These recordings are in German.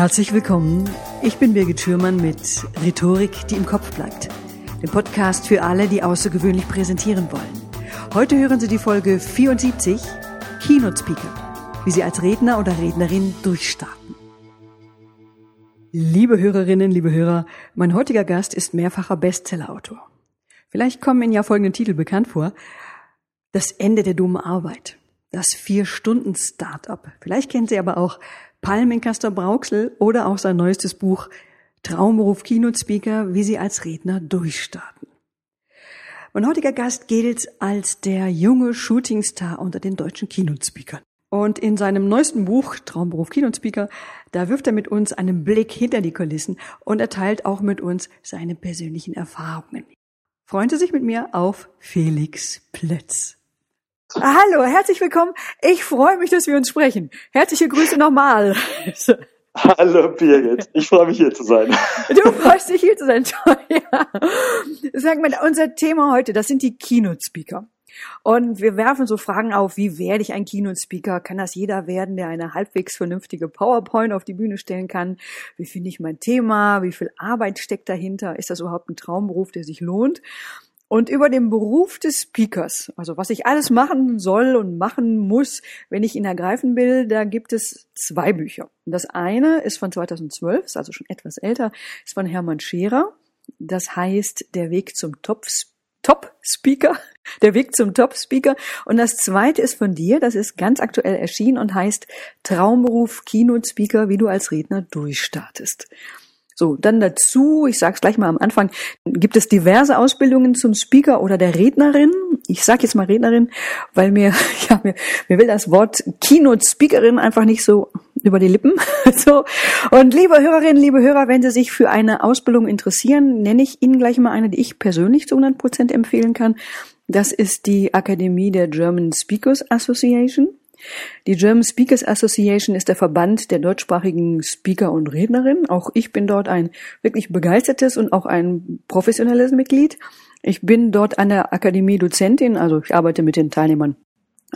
Herzlich willkommen. Ich bin Birgit Schürmann mit Rhetorik, die im Kopf bleibt. Dem Podcast für alle, die außergewöhnlich präsentieren wollen. Heute hören Sie die Folge 74 Keynote Speaker, wie Sie als Redner oder Rednerin durchstarten. Liebe Hörerinnen, liebe Hörer, mein heutiger Gast ist mehrfacher Bestsellerautor. Vielleicht kommen Ihnen ja folgende Titel bekannt vor. Das Ende der dummen Arbeit. Das Vier-Stunden-Startup. Vielleicht kennen Sie aber auch Palmenkaster Brauxel oder auch sein neuestes Buch Traumberuf Keynote Speaker, wie Sie als Redner durchstarten. Mein heutiger Gast gilt als der junge Shootingstar unter den deutschen Keynote Speakern. Und in seinem neuesten Buch Traumberuf Keynote Speaker, da wirft er mit uns einen Blick hinter die Kulissen und er teilt auch mit uns seine persönlichen Erfahrungen. Freuen Sie sich mit mir auf Felix Plötz. Hallo, herzlich willkommen. Ich freue mich, dass wir uns sprechen. Herzliche Grüße nochmal. Hallo Birgit, ich freue mich hier zu sein. Du freust dich hier zu sein, toll, ja. Sag mal, unser Thema heute, das sind die Keynote-Speaker. Und wir werfen so Fragen auf, wie werde ich ein Keynote-Speaker? Kann das jeder werden, der eine halbwegs vernünftige PowerPoint auf die Bühne stellen kann? Wie finde ich mein Thema? Wie viel Arbeit steckt dahinter? Ist das überhaupt ein Traumberuf, der sich lohnt? Und über den Beruf des Speakers, also was ich alles machen soll und machen muss, wenn ich ihn ergreifen will, da gibt es zwei Bücher. Das eine ist von 2012, ist also schon etwas älter, ist von Hermann Scherer. Das heißt Der Weg zum Top, Top. Der Weg zum Top Speaker. Und das zweite ist von dir, das ist ganz aktuell erschienen und heißt Traumberuf Keynote Speaker, wie du als Redner durchstartest. So, dann dazu, ich sage es gleich mal am Anfang, gibt es diverse Ausbildungen zum Speaker oder der Rednerin. Ich sage jetzt mal Rednerin, weil mir, ja, mir, mir will das Wort Keynote-Speakerin einfach nicht so über die Lippen. so. Und liebe Hörerinnen, liebe Hörer, wenn Sie sich für eine Ausbildung interessieren, nenne ich Ihnen gleich mal eine, die ich persönlich zu 100 Prozent empfehlen kann. Das ist die Akademie der German Speakers Association. Die German Speakers Association ist der Verband der deutschsprachigen Speaker und Rednerinnen. Auch ich bin dort ein wirklich begeistertes und auch ein professionelles Mitglied. Ich bin dort an der Akademie Dozentin, also ich arbeite mit den Teilnehmern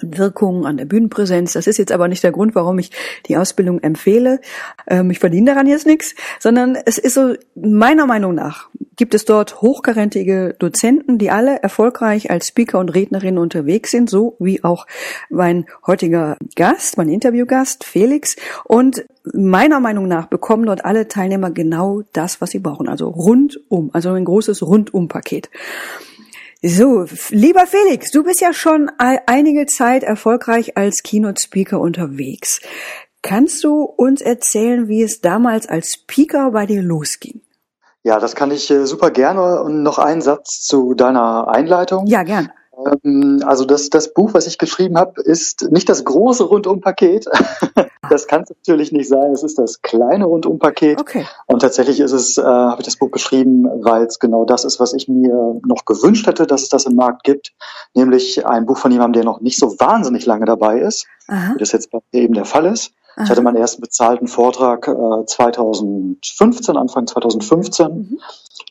Wirkung, an der Bühnenpräsenz. Das ist jetzt aber nicht der Grund, warum ich die Ausbildung empfehle. Ähm, ich verdiene daran jetzt nichts, sondern es ist so, meiner Meinung nach gibt es dort hochkarätige Dozenten, die alle erfolgreich als Speaker und Rednerin unterwegs sind, so wie auch mein heutiger Gast, mein Interviewgast Felix. Und meiner Meinung nach bekommen dort alle Teilnehmer genau das, was sie brauchen. Also rundum, also ein großes Rundumpaket. So, lieber Felix, du bist ja schon einige Zeit erfolgreich als Keynote-Speaker unterwegs. Kannst du uns erzählen, wie es damals als Speaker bei dir losging? Ja, das kann ich äh, super gerne. Und noch ein Satz zu deiner Einleitung. Ja, gern. Ähm, also das, das Buch, was ich geschrieben habe, ist nicht das große Rundum-Paket. Das kann es natürlich nicht sein. Es ist das kleine Rundum-Paket. Okay. Und tatsächlich ist es, äh, habe ich das Buch geschrieben, weil es genau das ist, was ich mir noch gewünscht hätte, dass es das im Markt gibt. Nämlich ein Buch von jemandem, der noch nicht so wahnsinnig lange dabei ist, Aha. wie das jetzt bei mir eben der Fall ist. Aha. Ich hatte meinen ersten bezahlten Vortrag äh, 2015, Anfang 2015. Mhm.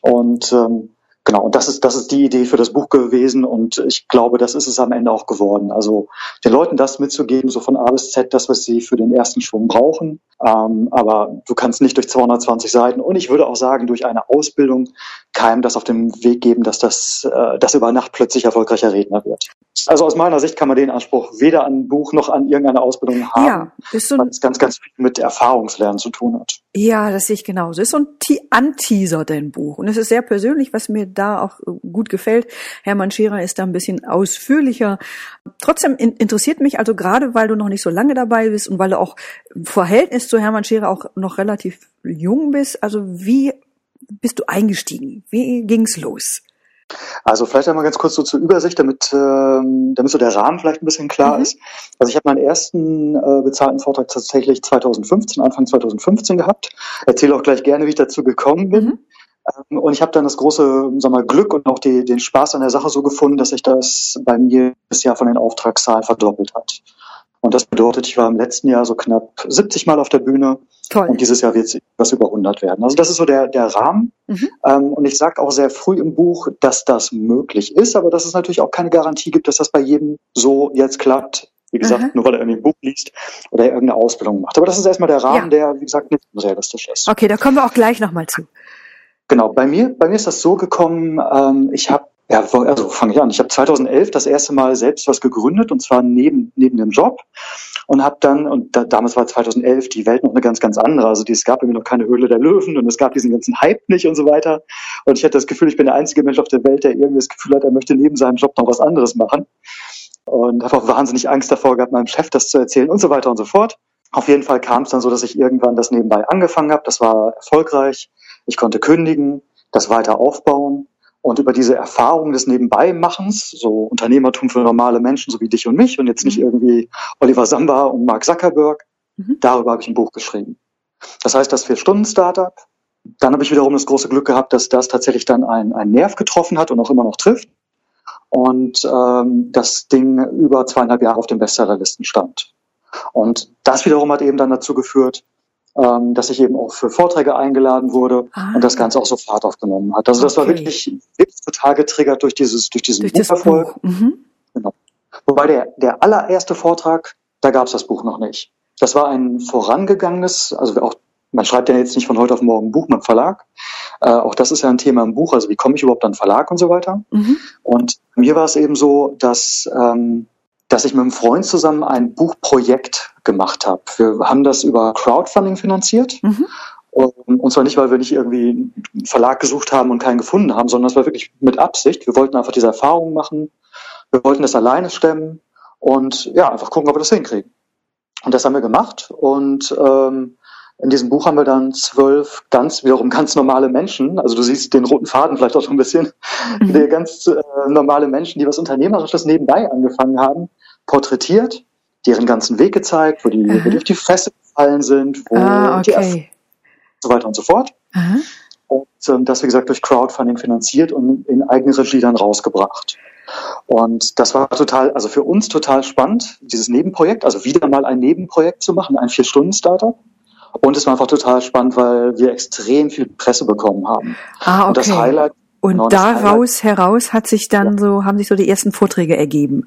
Und ähm, Genau, und das ist, das ist die Idee für das Buch gewesen und ich glaube, das ist es am Ende auch geworden. Also den Leuten das mitzugeben, so von A bis Z, das, was sie für den ersten Schwung brauchen. Ähm, aber du kannst nicht durch 220 Seiten und ich würde auch sagen, durch eine Ausbildung keinem das auf den Weg geben, dass das, äh, das über Nacht plötzlich erfolgreicher Redner wird. Also aus meiner Sicht kann man den Anspruch weder an ein Buch noch an irgendeine Ausbildung haben, ja, ist so ein, was ganz, ganz viel mit Erfahrungslernen zu tun hat. Ja, das sehe ich genauso. Es ist so ein Anteaser, dein Buch. Und es ist sehr persönlich, was mir da auch gut gefällt. Hermann Scherer ist da ein bisschen ausführlicher. Trotzdem interessiert mich also gerade, weil du noch nicht so lange dabei bist und weil du auch im Verhältnis zu Hermann Scherer auch noch relativ jung bist. Also wie bist du eingestiegen? Wie ging's los? Also vielleicht einmal ganz kurz so zur Übersicht, damit, ähm, damit so der Rahmen vielleicht ein bisschen klar mhm. ist. Also ich habe meinen ersten äh, bezahlten Vortrag tatsächlich 2015, Anfang 2015 gehabt. Erzähle auch gleich gerne, wie ich dazu gekommen bin. Mhm. Ähm, und ich habe dann das große sag mal, Glück und auch die, den Spaß an der Sache so gefunden, dass sich das bei mir das Jahr von den Auftragszahlen verdoppelt hat. Und das bedeutet, ich war im letzten Jahr so knapp 70 Mal auf der Bühne. Toll. Und dieses Jahr wird es was über 100 werden. Also das ist so der, der Rahmen. Mhm. Ähm, und ich sage auch sehr früh im Buch, dass das möglich ist, aber dass es natürlich auch keine Garantie gibt, dass das bei jedem so jetzt klappt, Wie gesagt, Aha. nur weil er irgendwie ein Buch liest oder er irgendeine Ausbildung macht. Aber das ist erstmal der Rahmen, ja. der, wie gesagt, nicht realistisch ist. Okay, da kommen wir auch gleich nochmal zu. Genau, bei mir, bei mir ist das so gekommen, ähm, ich habe ja, also fange ich an. Ich habe 2011 das erste Mal selbst was gegründet und zwar neben neben dem Job und habe dann und da, damals war 2011 die Welt noch eine ganz ganz andere. Also die, es gab irgendwie noch keine Höhle der Löwen und es gab diesen ganzen Hype nicht und so weiter. Und ich hatte das Gefühl, ich bin der einzige Mensch auf der Welt, der irgendwie das Gefühl hat, er möchte neben seinem Job noch was anderes machen. Und habe auch wahnsinnig Angst davor gehabt, meinem Chef das zu erzählen und so weiter und so fort. Auf jeden Fall kam es dann so, dass ich irgendwann das nebenbei angefangen habe. Das war erfolgreich. Ich konnte kündigen, das weiter aufbauen und über diese Erfahrung des Nebenbeimachens, so Unternehmertum für normale Menschen, so wie dich und mich, und jetzt nicht mhm. irgendwie Oliver Samba und Mark Zuckerberg, mhm. darüber habe ich ein Buch geschrieben. Das heißt, das Vier-Stunden-Startup. Dann habe ich wiederum das große Glück gehabt, dass das tatsächlich dann einen, einen Nerv getroffen hat und auch immer noch trifft. Und ähm, das Ding über zweieinhalb Jahre auf den Bestsellerlisten stand. Und das wiederum hat eben dann dazu geführt, ähm, dass ich eben auch für Vorträge eingeladen wurde ah. und das Ganze auch so Fahrt aufgenommen hat. Also das war wirklich, wirklich total getriggert durch dieses, durch diesen durch Bucherfolg. Buch. Mhm. Genau. Wobei der, der allererste Vortrag, da gab es das Buch noch nicht. Das war ein vorangegangenes, also auch man schreibt ja jetzt nicht von heute auf morgen ein Buch mit Verlag. Äh, auch das ist ja ein Thema im Buch. Also wie komme ich überhaupt an Verlag und so weiter. Mhm. Und mir war es eben so, dass ähm, dass ich mit einem Freund zusammen ein Buchprojekt gemacht habe. Wir haben das über Crowdfunding finanziert. Mhm. Und zwar nicht, weil wir nicht irgendwie einen Verlag gesucht haben und keinen gefunden haben, sondern das war wirklich mit Absicht. Wir wollten einfach diese Erfahrung machen. Wir wollten das alleine stemmen und ja, einfach gucken, ob wir das hinkriegen. Und das haben wir gemacht. Und ähm, in diesem Buch haben wir dann zwölf ganz, wiederum ganz normale Menschen, also du siehst den roten Faden vielleicht auch schon ein bisschen, mhm. ganz äh, normale Menschen, die was Unternehmerisches nebenbei angefangen haben, porträtiert, deren ganzen Weg gezeigt, wo die, wo die auf die Fresse gefallen sind, wo ah, okay. die so weiter und so fort. Aha. Und ähm, das, wie gesagt, durch Crowdfunding finanziert und in eigene Regie dann rausgebracht. Und das war total, also für uns total spannend, dieses Nebenprojekt, also wieder mal ein Nebenprojekt zu machen, ein Vier-Stunden-Startup. Und es war einfach total spannend, weil wir extrem viel Presse bekommen haben. Ah, okay. Und das Highlight. Und genau, daraus Highlight, heraus hat sich dann ja. so, haben sich so die ersten Vorträge ergeben.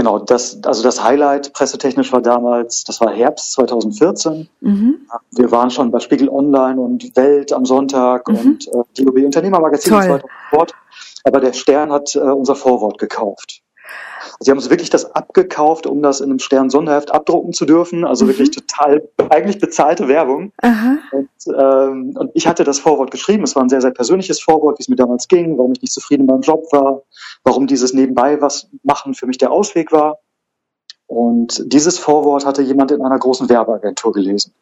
Genau, das, also das Highlight pressetechnisch war damals, das war Herbst 2014. Mhm. Wir waren schon bei Spiegel Online und Welt am Sonntag mhm. und äh, DOB Unternehmermagazin und so weiter und so fort. Aber der Stern hat äh, unser Vorwort gekauft. Sie haben uns wirklich das abgekauft, um das in einem Stern-Sonderheft abdrucken zu dürfen. Also mhm. wirklich total, eigentlich bezahlte Werbung. Und, ähm, und, ich hatte das Vorwort geschrieben. Es war ein sehr, sehr persönliches Vorwort, wie es mir damals ging, warum ich nicht zufrieden mit meinem Job war, warum dieses nebenbei was machen für mich der Ausweg war. Und dieses Vorwort hatte jemand in einer großen Werbeagentur gelesen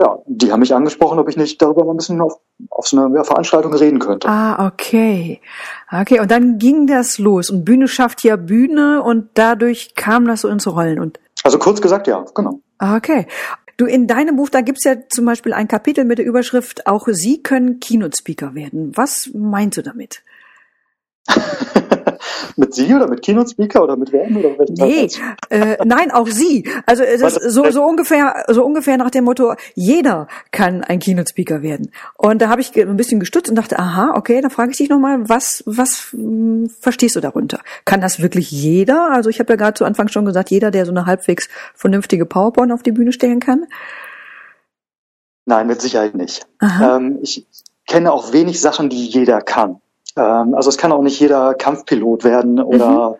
ja, die haben mich angesprochen, ob ich nicht darüber mal ein bisschen auf, auf so eine ja, Veranstaltung reden könnte. Ah, okay. Okay, und dann ging das los. Und Bühne schafft ja Bühne und dadurch kam das so ins Rollen. Und also kurz gesagt, ja, genau. Okay. Du, in deinem Buch, da gibt's ja zum Beispiel ein Kapitel mit der Überschrift, auch Sie können Keynote-Speaker werden. Was meinst du damit? mit Sie oder mit Keynote Speaker oder mit wem? Oder mit nee, äh, nein, auch Sie. Also es ist so, so ungefähr, so ungefähr nach dem Motto, jeder kann ein Keynote Speaker werden. Und da habe ich ein bisschen gestutzt und dachte, aha, okay, dann frage ich dich nochmal, was, was mh, hm, verstehst du darunter? Kann das wirklich jeder? Also ich habe ja gerade zu Anfang schon gesagt, jeder, der so eine halbwegs vernünftige PowerPoint auf die Bühne stellen kann. Nein, mit Sicherheit nicht. Ähm, ich kenne auch wenig Sachen, die jeder kann. Ähm, also es kann auch nicht jeder Kampfpilot werden oder,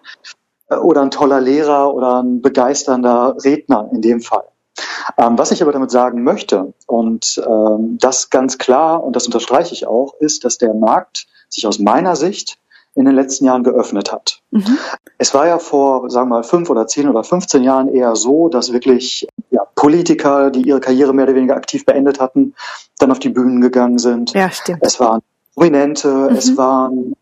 mhm. oder ein toller Lehrer oder ein begeisternder Redner in dem Fall. Ähm, was ich aber damit sagen möchte, und ähm, das ganz klar, und das unterstreiche ich auch, ist, dass der Markt sich aus meiner Sicht in den letzten Jahren geöffnet hat. Mhm. Es war ja vor, sagen wir mal, fünf oder zehn oder 15 Jahren eher so, dass wirklich ja, Politiker, die ihre Karriere mehr oder weniger aktiv beendet hatten, dann auf die Bühnen gegangen sind. Ja, stimmt. Es waren Prominente, mhm. es waren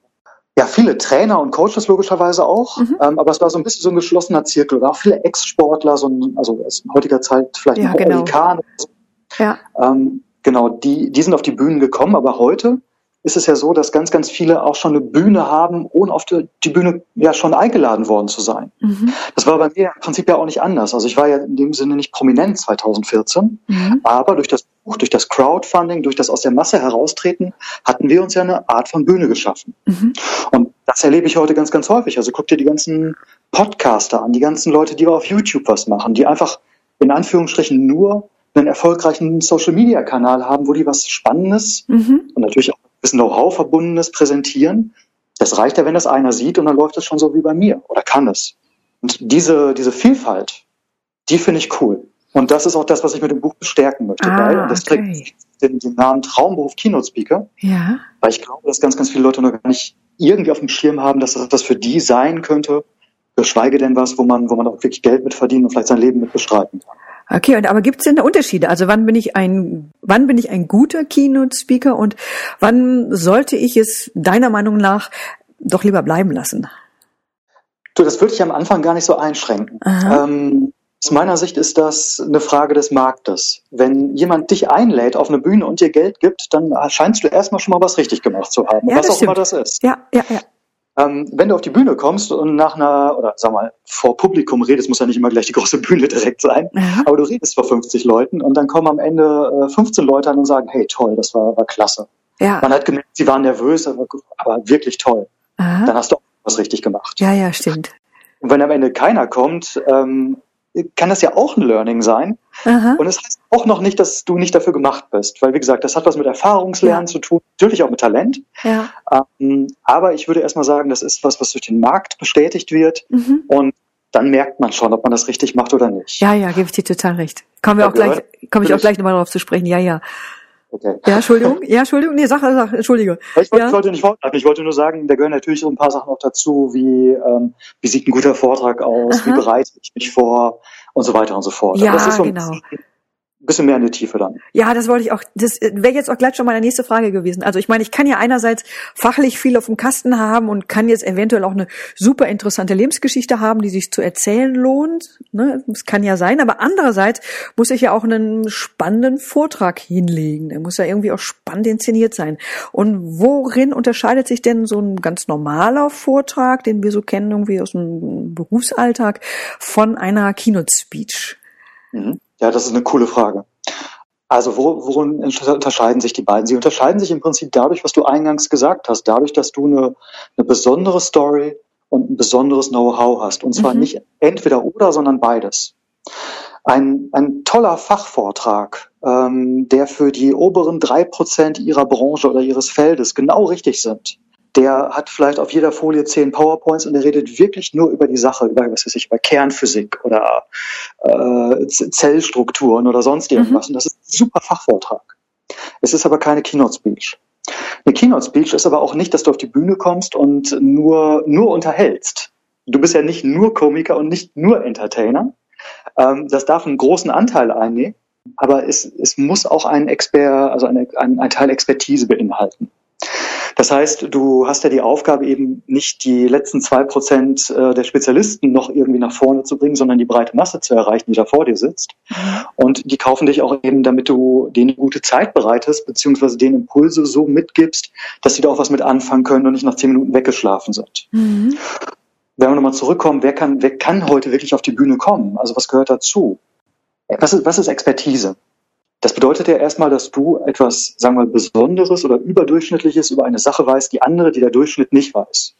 ja viele Trainer und Coaches logischerweise auch, mhm. ähm, aber es war so ein bisschen so ein geschlossener Zirkel. Auch viele Ex-Sportler, so ein, also in heutiger Zeit vielleicht ja, genau. Amerikaner. Ja. Ähm, genau, die, die sind auf die Bühnen gekommen, aber heute ist es ja so, dass ganz, ganz viele auch schon eine Bühne haben, ohne auf die, die Bühne ja schon eingeladen worden zu sein. Mhm. Das war bei mir im Prinzip ja auch nicht anders. Also ich war ja in dem Sinne nicht prominent 2014, mhm. aber durch das durch das Crowdfunding, durch das aus der Masse heraustreten, hatten wir uns ja eine Art von Bühne geschaffen. Mhm. Und das erlebe ich heute ganz, ganz häufig. Also guck dir die ganzen Podcaster an, die ganzen Leute, die auf YouTube was machen, die einfach in Anführungsstrichen nur einen erfolgreichen Social-Media-Kanal haben, wo die was Spannendes mhm. und natürlich auch ein bisschen Know-how verbundenes präsentieren. Das reicht ja, wenn das einer sieht und dann läuft es schon so wie bei mir oder kann es. Und diese, diese Vielfalt, die finde ich cool. Und das ist auch das, was ich mit dem Buch bestärken möchte. Ah, weil, und das okay. trägt den, den Namen Traumberuf Keynote Speaker. Ja. Weil ich glaube, dass ganz, ganz viele Leute noch gar nicht irgendwie auf dem Schirm haben, dass das was für die sein könnte, geschweige denn was, wo man, wo man auch wirklich Geld mit verdienen und vielleicht sein Leben mit bestreiten kann. Okay, und aber gibt es denn da Unterschiede? Also wann bin ich ein, wann bin ich ein guter Keynote-Speaker und wann sollte ich es deiner Meinung nach doch lieber bleiben lassen? Du, das würde ich am Anfang gar nicht so einschränken. Ähm, aus meiner Sicht ist das eine Frage des Marktes. Wenn jemand dich einlädt auf eine Bühne und dir Geld gibt, dann scheinst du erstmal schon mal was richtig gemacht zu haben, ja, was auch stimmt. immer das ist. Ja, ja, ja. Ähm, wenn du auf die Bühne kommst und nach einer, oder sag mal, vor Publikum redest, muss ja nicht immer gleich die große Bühne direkt sein, mhm. aber du redest vor 50 Leuten und dann kommen am Ende äh, 15 Leute an und sagen, hey, toll, das war, war klasse. Ja. Man hat gemerkt, sie waren nervös, aber, aber wirklich toll. Aha. Dann hast du auch was richtig gemacht. Ja, ja, stimmt. Und wenn am Ende keiner kommt, ähm, kann das ja auch ein Learning sein. Aha. Und es das heißt auch noch nicht, dass du nicht dafür gemacht bist, weil wie gesagt, das hat was mit Erfahrungslernen ja. zu tun, natürlich auch mit Talent. Ja. Ähm, aber ich würde erstmal sagen, das ist was, was durch den Markt bestätigt wird mhm. und dann merkt man schon, ob man das richtig macht oder nicht. Ja, ja, gebe ich dir total recht. Kommen wir auch gleich, komme ich auch gleich nochmal darauf zu sprechen. Ja, ja. Okay. Ja, Entschuldigung. Ja, Entschuldigung. Nee, sag, sag, Entschuldige. Ich wollte, ja. ich wollte nicht vorgreifen. Ich wollte nur sagen, da gehören natürlich so ein paar Sachen auch dazu, wie, ähm, wie sieht ein guter Vortrag aus, Aha. wie bereite ich mich vor und so weiter und so fort. Ja, genau bisschen mehr in die Tiefe dann. Ja, das wollte ich auch, das wäre jetzt auch gleich schon meine nächste Frage gewesen. Also ich meine, ich kann ja einerseits fachlich viel auf dem Kasten haben und kann jetzt eventuell auch eine super interessante Lebensgeschichte haben, die sich zu erzählen lohnt. Ne? Das kann ja sein, aber andererseits muss ich ja auch einen spannenden Vortrag hinlegen. Der muss ja irgendwie auch spannend inszeniert sein. Und worin unterscheidet sich denn so ein ganz normaler Vortrag, den wir so kennen, irgendwie aus dem Berufsalltag, von einer Keynote-Speech? Mhm. Ja, das ist eine coole Frage. Also worin unterscheiden sich die beiden? Sie unterscheiden sich im Prinzip dadurch, was du eingangs gesagt hast, dadurch, dass du eine, eine besondere Story und ein besonderes Know-how hast. Und zwar mhm. nicht entweder oder, sondern beides. Ein, ein toller Fachvortrag, ähm, der für die oberen drei Prozent ihrer Branche oder ihres Feldes genau richtig sind, der hat vielleicht auf jeder Folie zehn PowerPoints und der redet wirklich nur über die Sache, über was weiß ich, über Kernphysik oder äh, Zellstrukturen oder sonst irgendwas. Mhm. Und das ist ein super Fachvortrag. Es ist aber keine Keynote Speech. Eine Keynote Speech ist aber auch nicht, dass du auf die Bühne kommst und nur, nur unterhältst. Du bist ja nicht nur Komiker und nicht nur Entertainer. Ähm, das darf einen großen Anteil einnehmen, aber es, es muss auch ein Expert, also eine, ein, ein Teil Expertise beinhalten. Das heißt, du hast ja die Aufgabe eben nicht die letzten zwei Prozent äh, der Spezialisten noch irgendwie nach vorne zu bringen, sondern die breite Masse zu erreichen, die da vor dir sitzt. Mhm. Und die kaufen dich auch eben, damit du denen gute Zeit bereitest, beziehungsweise denen Impulse so mitgibst, dass sie da auch was mit anfangen können und nicht nach zehn Minuten weggeschlafen sind. Mhm. Wenn wir nochmal zurückkommen, wer kann, wer kann heute wirklich auf die Bühne kommen? Also was gehört dazu? Was ist, was ist Expertise? Das bedeutet ja erstmal, dass du etwas, sagen wir mal, Besonderes oder Überdurchschnittliches über eine Sache weißt, die andere, die der Durchschnitt nicht weiß.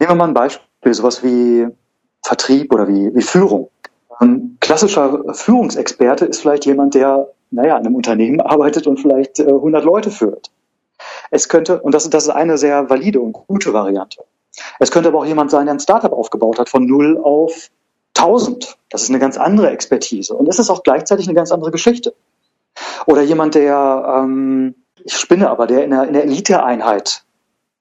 Nehmen wir mal ein Beispiel, sowas wie Vertrieb oder wie, wie Führung. Ein klassischer Führungsexperte ist vielleicht jemand, der, naja, in einem Unternehmen arbeitet und vielleicht äh, 100 Leute führt. Es könnte, und das, das ist eine sehr valide und gute Variante. Es könnte aber auch jemand sein, der ein Startup aufgebaut hat von null auf 1000. Das ist eine ganz andere Expertise. Und es ist auch gleichzeitig eine ganz andere Geschichte. Oder jemand, der, ähm, ich spinne aber, der in der, in der Eliteeinheit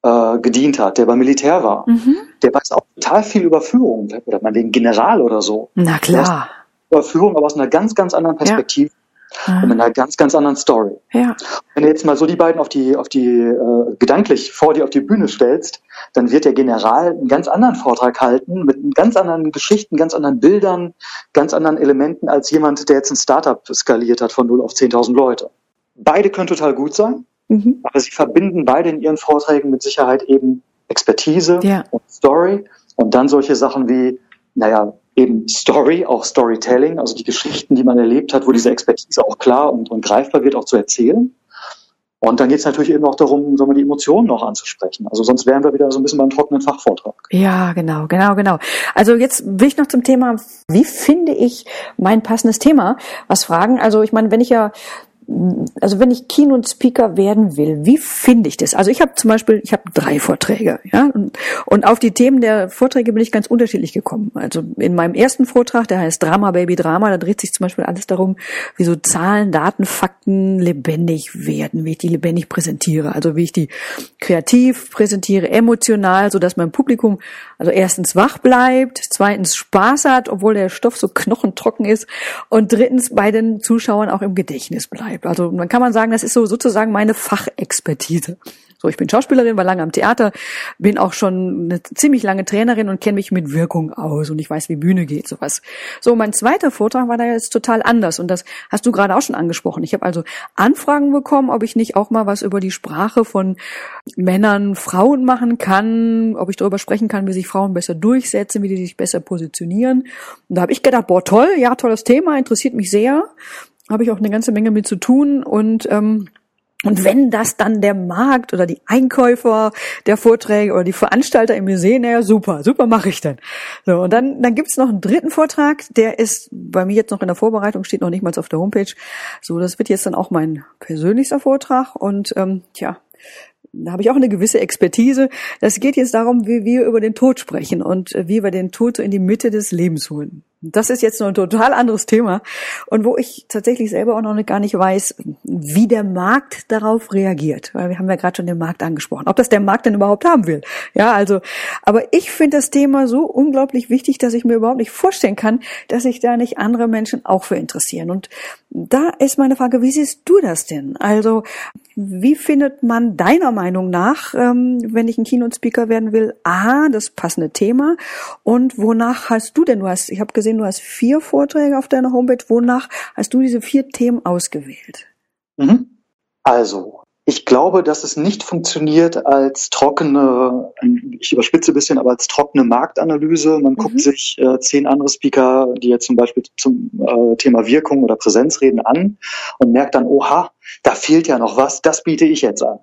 äh, gedient hat, der beim Militär war. Mhm. Der weiß auch total viel über Führung, oder meinetwegen General oder so. Na klar. Über Führung, aber aus einer ganz, ganz anderen Perspektive. Ja. Mhm. Und mit einer ganz, ganz anderen Story. Ja. Wenn du jetzt mal so die beiden auf die, auf die, äh, gedanklich vor dir auf die Bühne stellst, dann wird der General einen ganz anderen Vortrag halten, mit ganz anderen Geschichten, ganz anderen Bildern, ganz anderen Elementen als jemand, der jetzt ein Startup skaliert hat von 0 auf 10.000 Leute. Beide können total gut sein, mhm. aber sie verbinden beide in ihren Vorträgen mit Sicherheit eben Expertise ja. und Story und dann solche Sachen wie, naja, eben Story, auch Storytelling, also die Geschichten, die man erlebt hat, wo diese Expertise auch klar und, und greifbar wird, auch zu erzählen. Und dann geht es natürlich eben auch darum, sagen wir, die Emotionen noch anzusprechen. Also sonst wären wir wieder so ein bisschen beim trockenen Fachvortrag. Ja, genau, genau, genau. Also jetzt will ich noch zum Thema, wie finde ich mein passendes Thema, was fragen. Also ich meine, wenn ich ja also wenn ich Keynote-Speaker werden will, wie finde ich das? Also ich habe zum Beispiel, ich habe drei Vorträge, ja, und, und auf die Themen der Vorträge bin ich ganz unterschiedlich gekommen. Also in meinem ersten Vortrag, der heißt Drama Baby Drama, da dreht sich zum Beispiel alles darum, wie so Zahlen, Daten, Fakten lebendig werden, wie ich die lebendig präsentiere, also wie ich die kreativ präsentiere, emotional, so dass mein Publikum also erstens wach bleibt, zweitens Spaß hat, obwohl der Stoff so knochentrocken ist und drittens bei den Zuschauern auch im Gedächtnis bleibt. Also man kann man sagen, das ist so sozusagen meine Fachexpertise. So, ich bin Schauspielerin, war lange am Theater, bin auch schon eine ziemlich lange Trainerin und kenne mich mit Wirkung aus und ich weiß, wie Bühne geht, sowas. So, mein zweiter Vortrag war da jetzt total anders und das hast du gerade auch schon angesprochen. Ich habe also Anfragen bekommen, ob ich nicht auch mal was über die Sprache von Männern, Frauen machen kann, ob ich darüber sprechen kann, wie sich Frauen besser durchsetzen, wie die sich besser positionieren. Und da habe ich gedacht, boah, toll, ja, tolles Thema, interessiert mich sehr. Habe ich auch eine ganze Menge mit zu tun und ähm, und wenn das dann der Markt oder die Einkäufer der Vorträge oder die Veranstalter im Museum, naja, super, super mache ich dann. So, und dann, dann gibt's noch einen dritten Vortrag, der ist bei mir jetzt noch in der Vorbereitung, steht noch nicht mal auf der Homepage. So, das wird jetzt dann auch mein persönlichster Vortrag. Und ähm, tja, da habe ich auch eine gewisse Expertise. Das geht jetzt darum, wie wir über den Tod sprechen und äh, wie wir den Tod so in die Mitte des Lebens holen. Das ist jetzt noch ein total anderes Thema und wo ich tatsächlich selber auch noch gar nicht weiß, wie der Markt darauf reagiert, weil wir haben ja gerade schon den Markt angesprochen, ob das der Markt denn überhaupt haben will. Ja, also, aber ich finde das Thema so unglaublich wichtig, dass ich mir überhaupt nicht vorstellen kann, dass sich da nicht andere Menschen auch für interessieren. Und da ist meine Frage, wie siehst du das denn? Also, wie findet man deiner Meinung nach, ähm, wenn ich ein Keynote-Speaker werden will, A, das passende Thema und wonach hast du denn, du hast, ich habe gesehen, gesehen, du hast vier Vorträge auf deiner Homepage. Wonach hast du diese vier Themen ausgewählt? Mhm. Also, ich glaube, dass es nicht funktioniert als trockene, ich überspitze ein bisschen, aber als trockene Marktanalyse. Man mhm. guckt sich äh, zehn andere Speaker, die jetzt zum Beispiel zum äh, Thema Wirkung oder Präsenz reden, an und merkt dann, oha, da fehlt ja noch was, das biete ich jetzt an.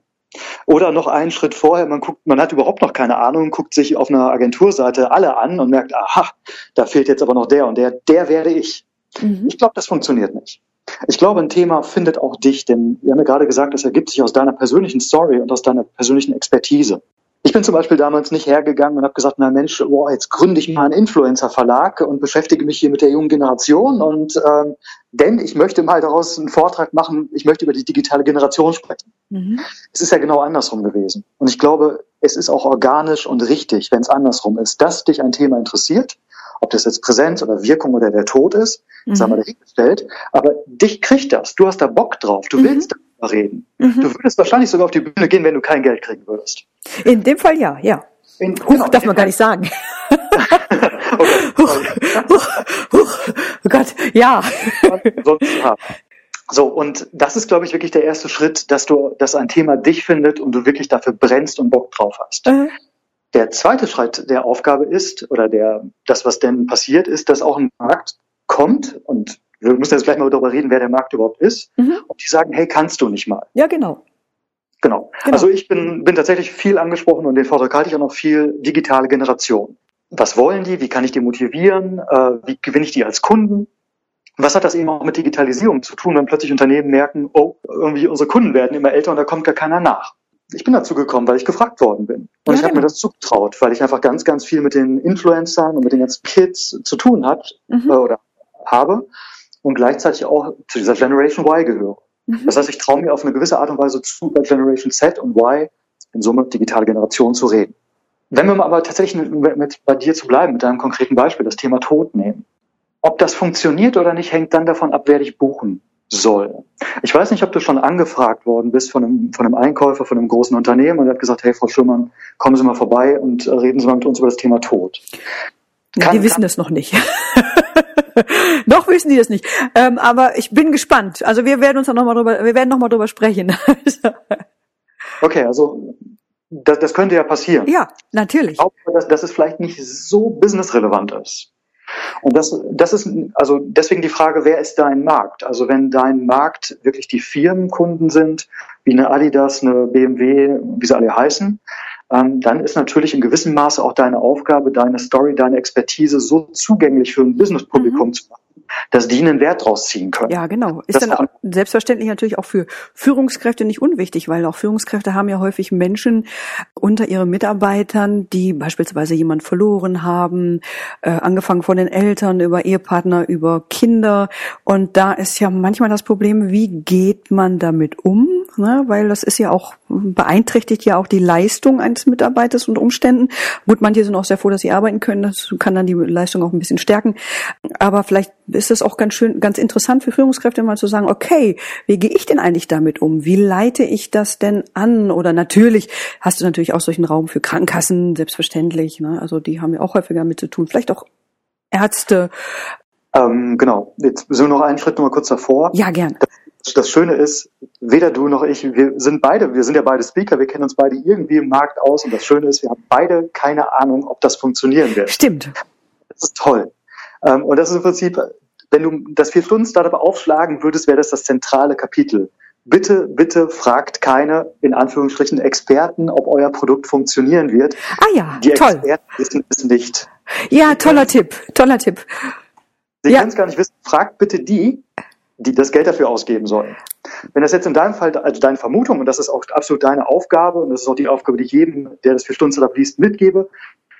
Oder noch einen Schritt vorher, man guckt, man hat überhaupt noch keine Ahnung, guckt sich auf einer Agenturseite alle an und merkt, aha, da fehlt jetzt aber noch der und der, der werde ich. Mhm. Ich glaube, das funktioniert nicht. Ich glaube, ein Thema findet auch dich, denn wir haben ja gerade gesagt, es ergibt sich aus deiner persönlichen Story und aus deiner persönlichen Expertise. Ich bin zum Beispiel damals nicht hergegangen und habe gesagt, na Mensch, boah, jetzt gründe ich mal einen Influencer-Verlag und beschäftige mich hier mit der jungen Generation und ähm, denn ich möchte mal daraus einen Vortrag machen, ich möchte über die digitale Generation sprechen. Mhm. Es ist ja genau andersrum gewesen. Und ich glaube, es ist auch organisch und richtig, wenn es andersrum ist, dass dich ein Thema interessiert, ob das jetzt Präsenz oder Wirkung oder der Tod ist, mhm. sagen wir dahingestellt, aber dich kriegt das, du hast da Bock drauf, du mhm. willst darüber reden. Mhm. Du würdest wahrscheinlich sogar auf die Bühne gehen, wenn du kein Geld kriegen würdest. In dem Fall ja, ja. In, Huch, genau, darf man gar nicht sagen. huch, huch, huch, oh Gott, ja. So, und das ist, glaube ich, wirklich der erste Schritt, dass du, dass ein Thema dich findet und du wirklich dafür brennst und Bock drauf hast. Mhm. Der zweite Schritt der Aufgabe ist, oder der, das, was denn passiert, ist, dass auch ein Markt kommt und wir müssen jetzt gleich mal darüber reden, wer der Markt überhaupt ist. Mhm. Und die sagen, hey, kannst du nicht mal. Ja, genau. Genau. genau. Also ich bin, bin tatsächlich viel angesprochen und den Vortrag halte ich auch noch viel digitale Generation. Was wollen die? Wie kann ich die motivieren? Äh, wie gewinne ich die als Kunden? Was hat das eben auch mit Digitalisierung zu tun, wenn plötzlich Unternehmen merken, oh, irgendwie unsere Kunden werden immer älter und da kommt gar keiner nach. Ich bin dazu gekommen, weil ich gefragt worden bin. Und ja, ich habe genau. mir das zugetraut, weil ich einfach ganz, ganz viel mit den Influencern und mit den ganzen Kids zu tun hat mhm. äh, oder habe und gleichzeitig auch zu dieser Generation Y gehöre. Mhm. Das heißt, ich traue mir auf eine gewisse Art und Weise zu, bei Generation Z und Y in Summe digitale Generation zu reden. Wenn wir aber tatsächlich mit, mit, bei dir zu bleiben, mit deinem konkreten Beispiel, das Thema Tod nehmen. Ob das funktioniert oder nicht, hängt dann davon ab, wer dich buchen soll. Ich weiß nicht, ob du schon angefragt worden bist von einem, von einem Einkäufer, von einem großen Unternehmen und er hat gesagt, hey Frau Schürmann, kommen Sie mal vorbei und reden Sie mal mit uns über das Thema Tod. Kann, die wissen es noch nicht. noch wissen die das nicht. Ähm, aber ich bin gespannt. Also wir werden uns noch mal drüber, wir werden noch mal drüber sprechen. okay, also das, das könnte ja passieren. Ja, natürlich. Auch, dass, dass es vielleicht nicht so businessrelevant ist. Und das, das ist also deswegen die Frage, wer ist dein Markt? Also wenn dein Markt wirklich die Firmenkunden sind, wie eine Adidas, eine BMW, wie sie alle heißen, ähm, dann ist natürlich in gewissem Maße auch deine Aufgabe, deine Story, deine Expertise so zugänglich für ein Business-Publikum mhm. zu machen, dass die einen Wert draus ziehen können. Ja, genau. Ist das dann auch selbstverständlich natürlich auch für Führungskräfte nicht unwichtig, weil auch Führungskräfte haben ja häufig Menschen unter ihren Mitarbeitern, die beispielsweise jemand verloren haben, äh, angefangen von den Eltern über Ehepartner, über Kinder. Und da ist ja manchmal das Problem, wie geht man damit um? Ne? Weil das ist ja auch, beeinträchtigt ja auch die Leistung eines Mitarbeiters unter Umständen. Gut, manche sind auch sehr froh, dass sie arbeiten können. Das kann dann die Leistung auch ein bisschen stärken. Aber vielleicht ist es auch ganz schön, ganz interessant für Führungskräfte mal zu sagen, okay, wie gehe ich denn eigentlich damit um? Wie leite ich das denn an? Oder natürlich hast du natürlich auch solchen Raum für Krankenkassen, selbstverständlich. Ne? Also die haben ja auch häufiger mit zu tun. Vielleicht auch Ärzte. Ähm, genau. Jetzt sind wir noch einen Schritt noch mal kurz davor. Ja, gern. Das, das Schöne ist, weder du noch ich, wir sind beide, wir sind ja beide Speaker, wir kennen uns beide irgendwie im Markt aus und das Schöne ist, wir haben beide keine Ahnung, ob das funktionieren wird. Stimmt. Das ist toll. Ähm, und das ist im Prinzip, wenn du das Vier-Stunden-Startup aufschlagen würdest, wäre das das zentrale Kapitel. Bitte, bitte fragt keine, in Anführungsstrichen, Experten, ob euer Produkt funktionieren wird. Ah ja, Die toll. Experten wissen es nicht. Ja, toller Tipp, toller Tipp. Sie ja. können es gar nicht wissen. Fragt bitte die, die das Geld dafür ausgeben sollen. Wenn das jetzt in deinem Fall, also deine Vermutung, und das ist auch absolut deine Aufgabe, und das ist auch die Aufgabe, die ich jedem, der das Vier-Stunden-Startup liest, mitgebe,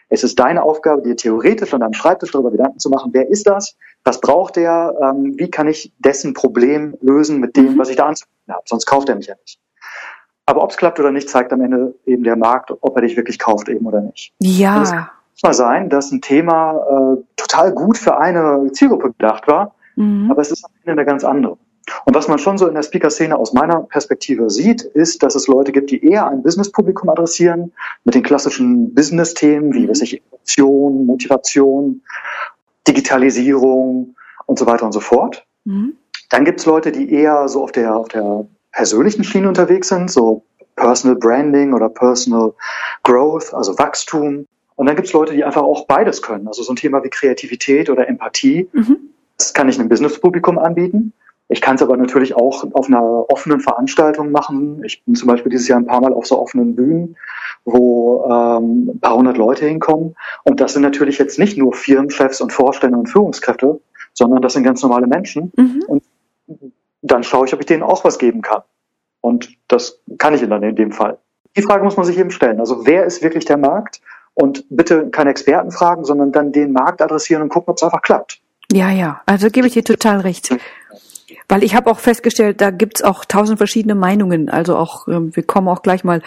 es ist deine Aufgabe, dir theoretisch an deinem Schreibtisch darüber Gedanken zu machen, wer ist das, was braucht der, ähm, wie kann ich dessen Problem lösen mit dem, mhm. was ich da anzubieten habe. Sonst kauft er mich ja nicht. Aber ob es klappt oder nicht, zeigt am Ende eben der Markt, ob er dich wirklich kauft eben oder nicht. Ja. es kann mal sein, dass ein Thema äh, total gut für eine Zielgruppe gedacht war, mhm. aber es ist am Ende eine ganz andere. Und was man schon so in der Speaker-Szene aus meiner Perspektive sieht, ist, dass es Leute gibt, die eher ein Business-Publikum adressieren, mit den klassischen Business-Themen wie, weiß ich, Emotion, Motivation, Digitalisierung und so weiter und so fort. Mhm. Dann gibt es Leute, die eher so auf der, auf der persönlichen Schiene unterwegs sind, so Personal Branding oder Personal Growth, also Wachstum. Und dann gibt es Leute, die einfach auch beides können. Also so ein Thema wie Kreativität oder Empathie. Mhm. Das kann ich einem Business-Publikum anbieten. Ich kann es aber natürlich auch auf einer offenen Veranstaltung machen. Ich bin zum Beispiel dieses Jahr ein paar Mal auf so offenen Bühnen, wo ähm, ein paar hundert Leute hinkommen. Und das sind natürlich jetzt nicht nur Firmenchefs und Vorstände und Führungskräfte, sondern das sind ganz normale Menschen. Mhm. Und dann schaue ich, ob ich denen auch was geben kann. Und das kann ich dann in dem Fall. Die Frage muss man sich eben stellen. Also wer ist wirklich der Markt? Und bitte keine Experten fragen, sondern dann den Markt adressieren und gucken, ob es einfach klappt. Ja, ja, also gebe ich dir total recht. Weil ich habe auch festgestellt, da gibt's auch tausend verschiedene Meinungen. Also auch, ähm, wir kommen auch gleich mal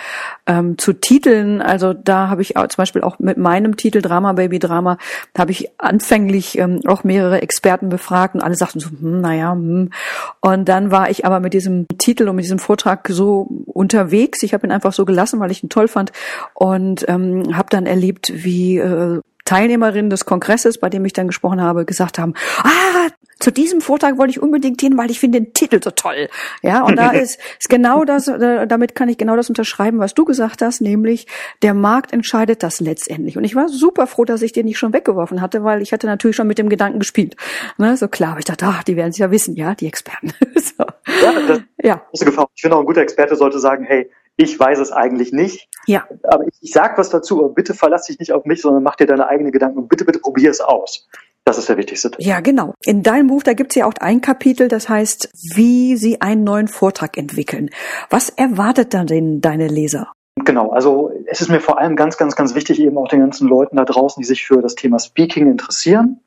ähm, zu Titeln. Also da habe ich auch, zum Beispiel auch mit meinem Titel Drama Baby Drama, habe ich anfänglich ähm, auch mehrere Experten befragt und alle sagten so, hm, naja, hm. Und dann war ich aber mit diesem Titel und mit diesem Vortrag so unterwegs. Ich habe ihn einfach so gelassen, weil ich ihn toll fand und ähm, habe dann erlebt, wie äh, Teilnehmerinnen des Kongresses, bei dem ich dann gesprochen habe, gesagt haben, ah, zu diesem Vortrag wollte ich unbedingt hin, weil ich finde den Titel so toll. Ja, und da ist, ist genau das, äh, damit kann ich genau das unterschreiben, was du gesagt hast, nämlich der Markt entscheidet das letztendlich. Und ich war super froh, dass ich den nicht schon weggeworfen hatte, weil ich hatte natürlich schon mit dem Gedanken gespielt. Ne, so klar, aber ich dachte, ach, die werden es ja wissen, ja, die Experten. so. Ja, das ja. ist eine Gefahr. Ich finde auch ein guter Experte sollte sagen, hey, ich weiß es eigentlich nicht. Ja. Aber ich, ich sage was dazu, aber bitte verlass dich nicht auf mich, sondern mach dir deine eigenen Gedanken und bitte, bitte probier es aus. Das ist der wichtigste. Ja, genau. In deinem Buch, da gibt's ja auch ein Kapitel, das heißt, wie sie einen neuen Vortrag entwickeln. Was erwartet dann denn deine Leser? Genau, also es ist mir vor allem ganz, ganz, ganz wichtig, eben auch den ganzen Leuten da draußen, die sich für das Thema Speaking interessieren,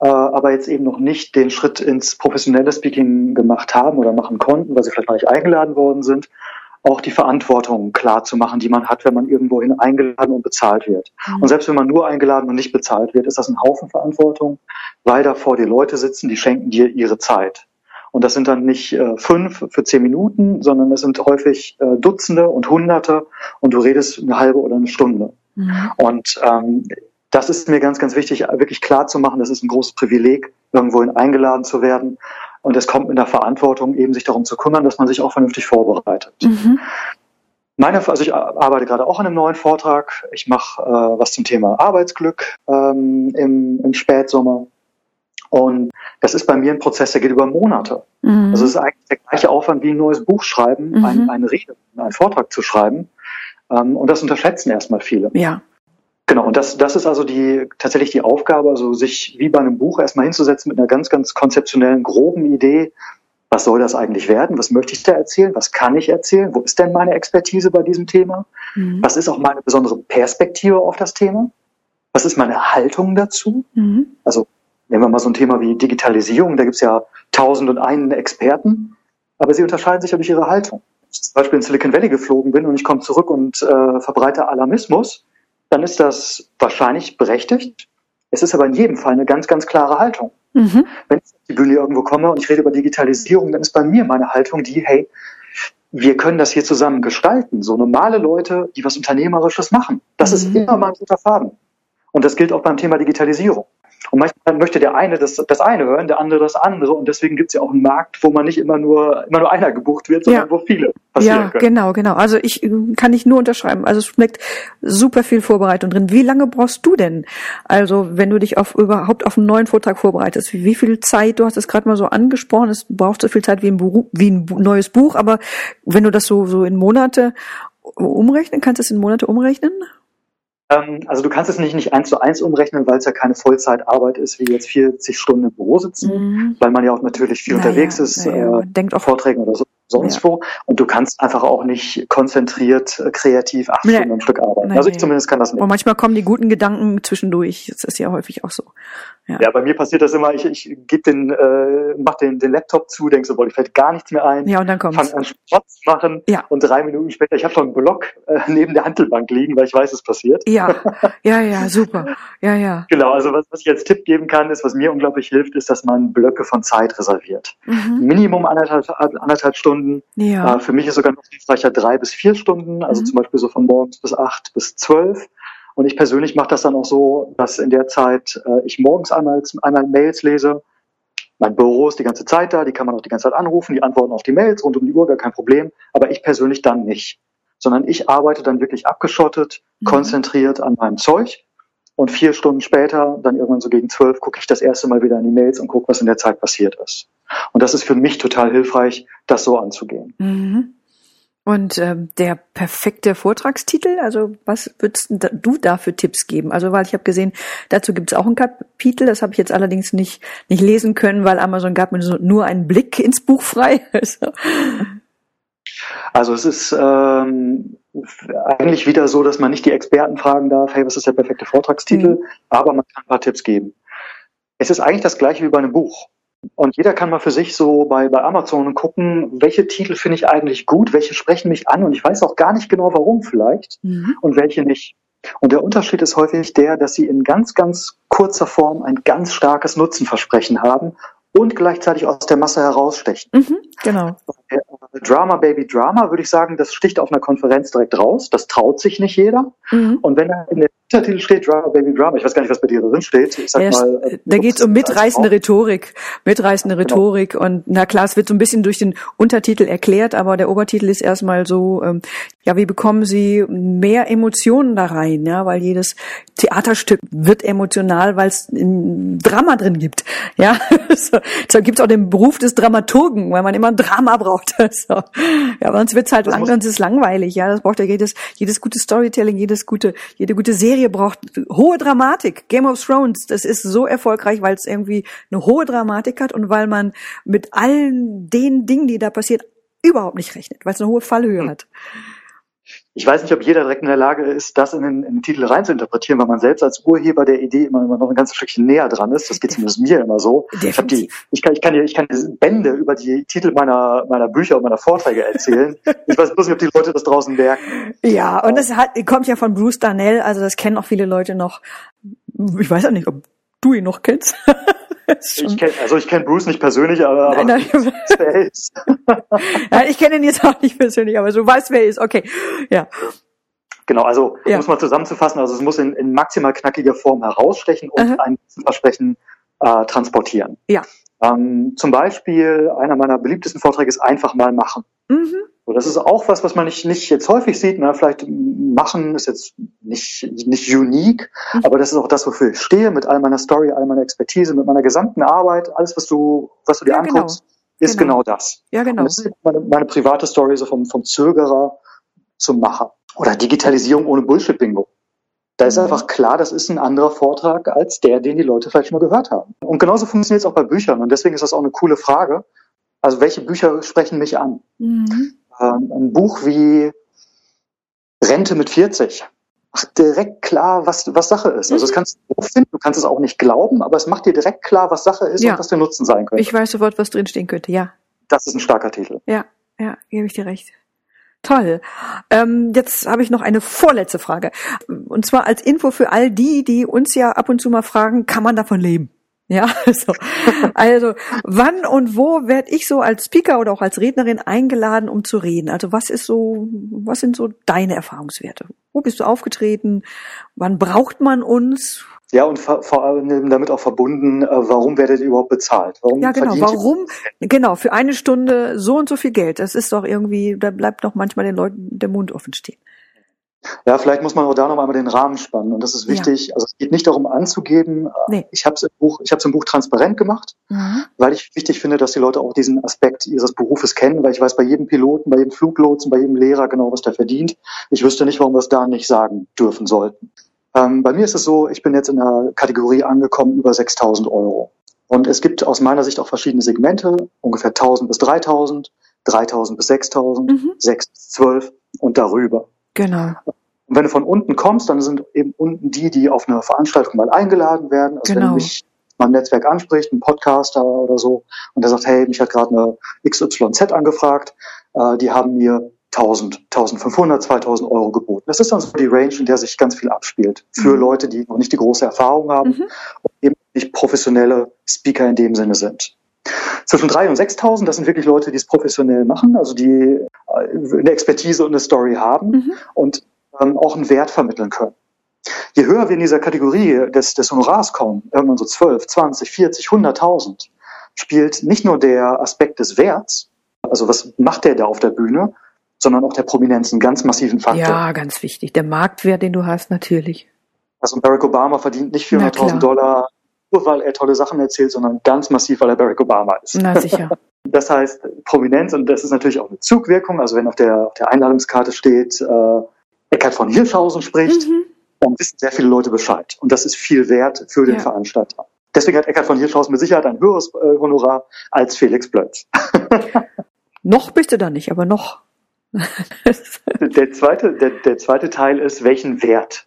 äh, aber jetzt eben noch nicht den Schritt ins professionelle Speaking gemacht haben oder machen konnten, weil sie vielleicht noch nicht eingeladen worden sind, auch die Verantwortung klar zu machen, die man hat, wenn man irgendwohin eingeladen und bezahlt wird. Mhm. Und selbst wenn man nur eingeladen und nicht bezahlt wird, ist das ein Haufen Verantwortung, weil da vor dir Leute sitzen, die schenken dir ihre Zeit. Und das sind dann nicht äh, fünf für zehn Minuten, sondern es sind häufig äh, Dutzende und Hunderte und du redest eine halbe oder eine Stunde. Mhm. Und ähm, das ist mir ganz, ganz wichtig, wirklich klar zu machen, das ist ein großes Privileg, irgendwohin eingeladen zu werden. Und es kommt mit der Verantwortung, eben sich darum zu kümmern, dass man sich auch vernünftig vorbereitet. Mhm. Meine, also ich arbeite gerade auch an einem neuen Vortrag. Ich mache äh, was zum Thema Arbeitsglück ähm, im, im Spätsommer. Und das ist bei mir ein Prozess, der geht über Monate. Mhm. Also es ist eigentlich der gleiche Aufwand wie ein neues Buch schreiben, mhm. ein, eine Rede, einen Vortrag zu schreiben. Ähm, und das unterschätzen erstmal viele. Ja. Genau, und das, das ist also die, tatsächlich die Aufgabe, also sich wie bei einem Buch erstmal hinzusetzen mit einer ganz, ganz konzeptionellen, groben Idee. Was soll das eigentlich werden? Was möchte ich da erzählen? Was kann ich erzählen? Wo ist denn meine Expertise bei diesem Thema? Mhm. Was ist auch meine besondere Perspektive auf das Thema? Was ist meine Haltung dazu? Mhm. Also nehmen wir mal so ein Thema wie Digitalisierung, da gibt es ja tausend und einen Experten, aber sie unterscheiden sich ja durch ihre Haltung. Wenn ich zum Beispiel in Silicon Valley geflogen bin und ich komme zurück und äh, verbreite Alarmismus, dann ist das wahrscheinlich berechtigt. Es ist aber in jedem Fall eine ganz, ganz klare Haltung. Mhm. Wenn ich auf die Bühne irgendwo komme und ich rede über Digitalisierung, dann ist bei mir meine Haltung die, hey, wir können das hier zusammen gestalten. So normale Leute, die was Unternehmerisches machen. Das mhm. ist immer mal ein guter Faden. Und das gilt auch beim Thema Digitalisierung. Und manchmal möchte der eine das, das eine hören, der andere das andere. Und deswegen gibt es ja auch einen Markt, wo man nicht immer nur, immer nur einer gebucht wird, sondern ja. wo viele passieren Ja, können. genau, genau. Also ich kann nicht nur unterschreiben. Also es schmeckt super viel Vorbereitung drin. Wie lange brauchst du denn? Also wenn du dich auf überhaupt auf einen neuen Vortrag vorbereitest, wie viel Zeit, du hast es gerade mal so angesprochen, es braucht so viel Zeit wie ein, Buch, wie ein neues Buch, aber wenn du das so, so in Monate umrechnen, kannst du es in Monate umrechnen? Ähm, also du kannst es nicht, nicht eins zu eins umrechnen, weil es ja keine Vollzeitarbeit ist, wie jetzt 40 Stunden im Büro sitzen, mhm. weil man ja auch natürlich viel naja, unterwegs ist, naja, äh, denkt auf Vorträgen oder so sonst ja. wo. Und du kannst einfach auch nicht konzentriert, äh, kreativ acht. Stunden am Stück arbeiten. Nee. Also ich zumindest kann das nicht. Und manchmal kommen die guten Gedanken zwischendurch. Das ist ja häufig auch so. Ja, ja bei mir passiert das immer. Ich, ich gebe den, äh, mach den, den Laptop zu, denke so, boah, ich fällt gar nichts mehr ein. Ja, und dann kommt's. Fang an Sport zu machen. Ja. Und drei Minuten später, ich habe schon einen Block äh, neben der Handelbank liegen, weil ich weiß, es passiert. Ja, ja, ja, super. Ja, ja. Genau, also was, was ich als Tipp geben kann, ist, was mir unglaublich hilft, ist, dass man Blöcke von Zeit reserviert. Mhm. Minimum anderthalb, anderthalb Stunden. Ja. Äh, für mich ist sogar noch hilfreicher drei bis vier Stunden, also mhm. zum Beispiel so von morgens bis acht bis zwölf. Und ich persönlich mache das dann auch so, dass in der Zeit äh, ich morgens einmal, einmal Mails lese. Mein Büro ist die ganze Zeit da, die kann man auch die ganze Zeit anrufen, die antworten auf die Mails rund um die Uhr, gar kein Problem. Aber ich persönlich dann nicht. Sondern ich arbeite dann wirklich abgeschottet, mhm. konzentriert an meinem Zeug. Und vier Stunden später, dann irgendwann so gegen zwölf, gucke ich das erste Mal wieder in die Mails und gucke, was in der Zeit passiert ist. Und das ist für mich total hilfreich, das so anzugehen. Mhm. Und ähm, der perfekte Vortragstitel, also was würdest du da für Tipps geben? Also weil ich habe gesehen, dazu gibt es auch ein Kapitel, das habe ich jetzt allerdings nicht nicht lesen können, weil Amazon gab mir so nur einen Blick ins Buch frei. Also, also es ist ähm, eigentlich wieder so, dass man nicht die Experten fragen darf, hey, was ist der perfekte Vortragstitel, mhm. aber man kann ein paar Tipps geben. Es ist eigentlich das gleiche wie bei einem Buch. Und jeder kann mal für sich so bei, bei Amazon gucken, welche Titel finde ich eigentlich gut, welche sprechen mich an und ich weiß auch gar nicht genau warum vielleicht mhm. und welche nicht. Und der Unterschied ist häufig der, dass sie in ganz, ganz kurzer Form ein ganz starkes Nutzenversprechen haben und gleichzeitig aus der Masse herausstechen. Mhm, genau. Äh, Drama Baby Drama würde ich sagen, das sticht auf einer Konferenz direkt raus. Das traut sich nicht jeder. Mhm. Und wenn da in der Untertitel steht Drama Baby Drama, ich weiß gar nicht, was bei dir drin steht. Ich sag ja, mal, äh, da geht es um mitreißende Rhetorik, mitreißende genau. Rhetorik und na klar, es wird so ein bisschen durch den Untertitel erklärt, aber der Obertitel ist erstmal so, ähm, ja, wie bekommen Sie mehr Emotionen da rein, ja, weil jedes Theaterstück wird emotional, weil es ein Drama drin gibt, ja. so, so gibt es auch den Beruf des Dramaturgen, weil man immer ein Drama braucht. so. Ja, sonst wird's halt lang, sonst ist langweilig, ja. Das braucht ja jedes, jedes gute Storytelling, jedes gute, jede gute Serie braucht hohe Dramatik. Game of Thrones, das ist so erfolgreich, weil es irgendwie eine hohe Dramatik hat und weil man mit allen den Dingen, die da passiert, überhaupt nicht rechnet, weil es eine hohe Fallhöhe hm. hat ich weiß nicht, ob jeder direkt in der Lage ist, das in den, in den Titel reinzuinterpretieren, weil man selbst als Urheber der Idee immer, immer noch ein ganzes Stückchen näher dran ist. Das geht zumindest mir immer so. Ich, hab die, ich, kann, ich, kann, ich kann Bände über die Titel meiner, meiner Bücher und meiner Vorträge erzählen. ich weiß bloß nicht, ob die Leute das draußen merken. Ja, und es hat, kommt ja von Bruce Darnell, also das kennen auch viele Leute noch. Ich weiß auch nicht, ob du ihn noch kennst. ich kenn, also ich kenne Bruce nicht persönlich, aber, nein, nein. aber wer er ist. ja, ich kenne ihn jetzt auch nicht persönlich, aber du weißt, wer er ist. Okay, ja. Genau, also ja. muss man zusammenzufassen, also es muss in, in maximal knackiger Form herausstechen und Aha. ein Versprechen äh, transportieren. Ja. Ähm, zum Beispiel, einer meiner beliebtesten Vorträge ist einfach mal machen. Mhm. So, das ist auch was, was man nicht, nicht jetzt häufig sieht. Ne? Vielleicht machen ist jetzt nicht, nicht unique, mhm. aber das ist auch das, wofür ich stehe, mit all meiner Story, all meiner Expertise, mit meiner gesamten Arbeit, alles, was du, was du dir ja, genau. anguckst, genau. ist genau. genau. das. Ja, genau. Das ist meine, meine private Story, so vom, vom Zögerer zum Macher. Oder Digitalisierung ohne Bullshit-Bingo. Da ist mhm. einfach klar, das ist ein anderer Vortrag als der, den die Leute vielleicht schon mal gehört haben. Und genauso funktioniert es auch bei Büchern. Und deswegen ist das auch eine coole Frage. Also welche Bücher sprechen mich an? Mhm. Ähm, ein Buch wie Rente mit 40 macht direkt klar, was, was Sache ist. Also das mhm. kannst du finden, du kannst es auch nicht glauben, aber es macht dir direkt klar, was Sache ist ja. und was der Nutzen sein könnte. Ich weiß sofort, was drinstehen könnte, ja. Das ist ein starker Titel. Ja, ja, gebe ich dir recht. Toll. Ähm, jetzt habe ich noch eine vorletzte Frage. Und zwar als Info für all die, die uns ja ab und zu mal fragen, kann man davon leben? Ja, also, also wann und wo werde ich so als Speaker oder auch als Rednerin eingeladen, um zu reden? Also was ist so, was sind so deine Erfahrungswerte? Wo bist du aufgetreten? Wann braucht man uns? Ja, und vor allem damit auch verbunden, äh, warum werdet ihr überhaupt bezahlt? Warum ja, genau, warum, genau, für eine Stunde so und so viel Geld. Das ist doch irgendwie, da bleibt doch manchmal den Leuten der Mund offen stehen. Ja, vielleicht muss man auch da noch einmal den Rahmen spannen. Und das ist wichtig. Ja. Also es geht nicht darum anzugeben. Nee. Ich habe es im Buch, ich habe es im Buch transparent gemacht, mhm. weil ich wichtig finde, dass die Leute auch diesen Aspekt ihres Berufes kennen, weil ich weiß bei jedem Piloten, bei jedem Fluglotsen, bei jedem Lehrer genau, was der verdient. Ich wüsste nicht, warum wir es da nicht sagen dürfen sollten. Ähm, bei mir ist es so, ich bin jetzt in der Kategorie angekommen über 6.000 Euro. Und es gibt aus meiner Sicht auch verschiedene Segmente, ungefähr 1.000 bis 3.000, 3.000 bis 6.000, mhm. 6 bis 12 und darüber. Genau. Und wenn du von unten kommst, dann sind eben unten die, die auf eine Veranstaltung mal eingeladen werden. Also genau. wenn mich mein Netzwerk anspricht, ein Podcaster oder so, und der sagt, hey, mich hat gerade eine XYZ angefragt, äh, die haben mir 1000, 1500, 2000 Euro geboten. Das ist dann so die Range, in der sich ganz viel abspielt. Für mhm. Leute, die noch nicht die große Erfahrung haben mhm. und eben nicht professionelle Speaker in dem Sinne sind. Zwischen 3.000 und 6.000, das sind wirklich Leute, die es professionell machen, also die äh, eine Expertise und eine Story haben mhm. und ähm, auch einen Wert vermitteln können. Je höher wir in dieser Kategorie des, des Honorars kommen, irgendwann so 12, 20, 40, 100.000, spielt nicht nur der Aspekt des Werts, also was macht der da auf der Bühne, sondern auch der Prominenz einen ganz massiven Faktor. Ja, ganz wichtig. Der Marktwert, den du hast, natürlich. Also Barack Obama verdient nicht 400.000 Dollar, nur weil er tolle Sachen erzählt, sondern ganz massiv, weil er Barack Obama ist. Na sicher. Das heißt, Prominenz, und das ist natürlich auch eine Zugwirkung, also wenn auf der, auf der Einladungskarte steht, äh, Eckhard von Hirschhausen spricht, mhm. dann wissen sehr viele Leute Bescheid. Und das ist viel wert für den ja. Veranstalter. Deswegen hat Eckhard von Hirschhausen mit Sicherheit ein höheres äh, Honorar als Felix Blötz. noch bist du da nicht, aber noch. der, zweite, der, der zweite Teil ist, welchen Wert?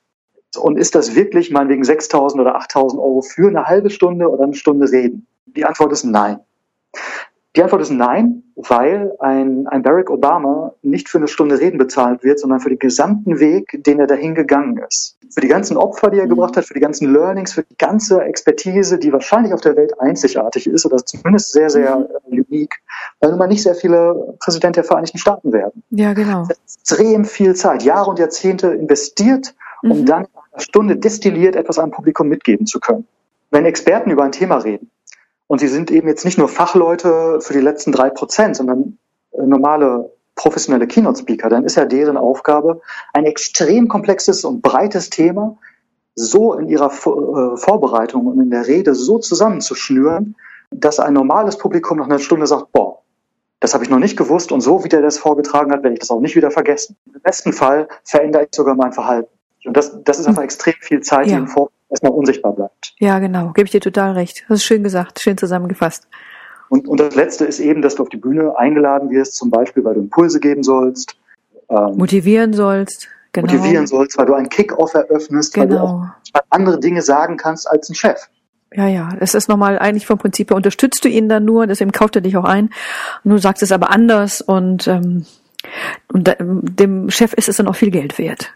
Und ist das wirklich meinetwegen 6.000 oder 8.000 Euro für eine halbe Stunde oder eine Stunde reden? Die Antwort ist nein. Die Antwort ist nein, weil ein, ein Barack Obama nicht für eine Stunde Reden bezahlt wird, sondern für den gesamten Weg, den er dahin gegangen ist. Für die ganzen Opfer, die er mhm. gebracht hat, für die ganzen Learnings, für die ganze Expertise, die wahrscheinlich auf der Welt einzigartig ist oder zumindest sehr, sehr mhm. unique, weil nun mal nicht sehr viele Präsident der Vereinigten Staaten werden. Ja, genau. Extrem viel Zeit, Jahre und Jahrzehnte investiert, um mhm. dann Stunde destilliert etwas einem Publikum mitgeben zu können. Wenn Experten über ein Thema reden, und sie sind eben jetzt nicht nur Fachleute für die letzten drei Prozent, sondern äh, normale professionelle Keynote-Speaker. Dann ist ja deren Aufgabe, ein extrem komplexes und breites Thema so in ihrer äh, Vorbereitung und in der Rede so zusammenzuschnüren, dass ein normales Publikum nach einer Stunde sagt, boah, das habe ich noch nicht gewusst und so wie der das vorgetragen hat, werde ich das auch nicht wieder vergessen. Im besten Fall verändere ich sogar mein Verhalten. Und das, das ist einfach extrem viel Zeit, ja. die im Vor erstmal unsichtbar bleibt. Ja, genau. Gebe ich dir total recht. Das ist schön gesagt, schön zusammengefasst. Und, und das Letzte ist eben, dass du auf die Bühne eingeladen wirst, zum Beispiel, weil du Impulse geben sollst. Ähm, motivieren sollst. Genau. Motivieren sollst, weil du einen Kick-Off eröffnest, genau. weil du genau. auch andere Dinge sagen kannst als ein Chef. Ja, ja, es ist nochmal eigentlich vom Prinzip her, unterstützt du ihn dann nur, deswegen kauft er dich auch ein. Und du sagst es aber anders und, ähm, und dem Chef ist es dann auch viel Geld wert.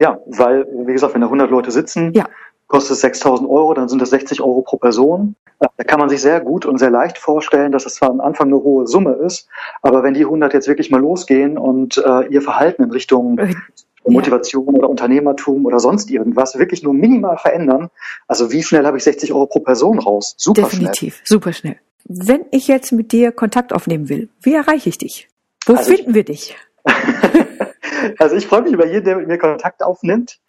Ja, weil, wie gesagt, wenn da 100 Leute sitzen, ja. kostet es 6000 Euro, dann sind das 60 Euro pro Person. Da kann man sich sehr gut und sehr leicht vorstellen, dass es zwar am Anfang eine hohe Summe ist, aber wenn die 100 jetzt wirklich mal losgehen und äh, ihr Verhalten in Richtung äh, Motivation ja. oder Unternehmertum oder sonst irgendwas wirklich nur minimal verändern, also wie schnell habe ich 60 Euro pro Person raus? Super Definitiv, schnell. super schnell. Wenn ich jetzt mit dir Kontakt aufnehmen will, wie erreiche ich dich? Wo also finden ich, wir dich? Also ich freue mich über jeden, der mit mir Kontakt aufnimmt.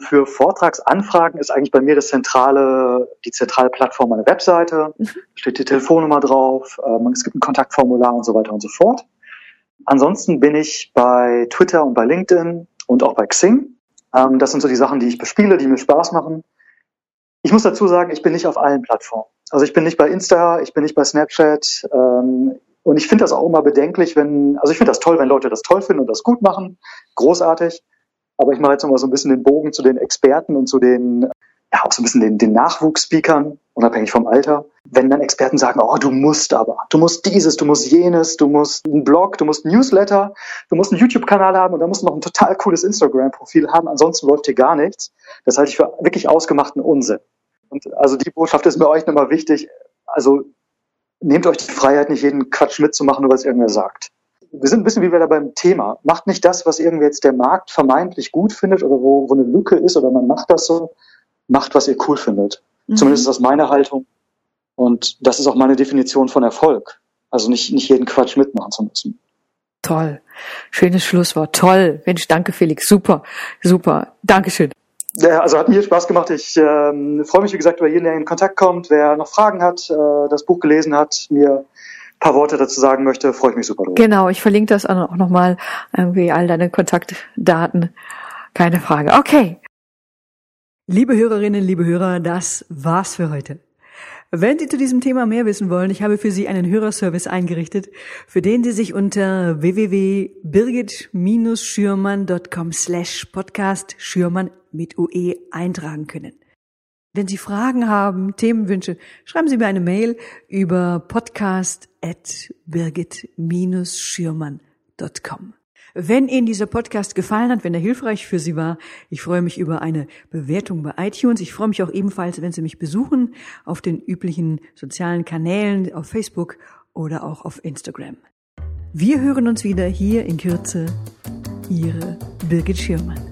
Für Vortragsanfragen ist eigentlich bei mir das zentrale, die zentrale Plattform meine Webseite. Mhm. steht die Telefonnummer drauf, ähm, es gibt ein Kontaktformular und so weiter und so fort. Ansonsten bin ich bei Twitter und bei LinkedIn und auch bei Xing. Ähm, das sind so die Sachen, die ich bespiele, die mir Spaß machen. Ich muss dazu sagen, ich bin nicht auf allen Plattformen. Also ich bin nicht bei Insta, ich bin nicht bei Snapchat. Und ich finde das auch immer bedenklich, wenn, also ich finde das toll, wenn Leute das toll finden und das gut machen. Großartig. Aber ich mache jetzt nochmal so ein bisschen den Bogen zu den Experten und zu den, ja, auch so ein bisschen den, den Nachwuchsspeakern, unabhängig vom Alter. Wenn dann Experten sagen, oh, du musst aber, du musst dieses, du musst jenes, du musst einen Blog, du musst einen Newsletter, du musst einen YouTube-Kanal haben und dann musst du noch ein total cooles Instagram-Profil haben, ansonsten läuft hier gar nichts. Das halte ich für wirklich ausgemachten Unsinn. Und also die Botschaft ist mir euch nochmal wichtig. Also nehmt euch die Freiheit, nicht jeden Quatsch mitzumachen, nur weil es irgendwer sagt wir sind ein bisschen wie wir da beim Thema. Macht nicht das, was irgendwie jetzt der Markt vermeintlich gut findet oder wo, wo eine Lücke ist oder man macht das so. Macht, was ihr cool findet. Mhm. Zumindest ist das meine Haltung. Und das ist auch meine Definition von Erfolg. Also nicht, nicht jeden Quatsch mitmachen zu müssen. Toll. Schönes Schlusswort. Toll. Mensch, danke Felix. Super. Super. Dankeschön. Ja, also hat mir Spaß gemacht. Ich ähm, freue mich, wie gesagt, über jeden, der in Kontakt kommt, wer noch Fragen hat, äh, das Buch gelesen hat, mir paar Worte dazu sagen möchte, freue ich mich super drüber. Genau, ich verlinke das auch nochmal, irgendwie all deine Kontaktdaten. Keine Frage. Okay. Liebe Hörerinnen, liebe Hörer, das war's für heute. Wenn Sie zu diesem Thema mehr wissen wollen, ich habe für Sie einen Hörerservice eingerichtet, für den Sie sich unter www.birgit-schürmann.com slash podcast Schürmann mit UE eintragen können. Wenn Sie Fragen haben, Themenwünsche, schreiben Sie mir eine Mail über podcast.birgit-schürmann.com. Wenn Ihnen dieser Podcast gefallen hat, wenn er hilfreich für Sie war, ich freue mich über eine Bewertung bei iTunes. Ich freue mich auch ebenfalls, wenn Sie mich besuchen auf den üblichen sozialen Kanälen, auf Facebook oder auch auf Instagram. Wir hören uns wieder hier in Kürze. Ihre Birgit Schirmann.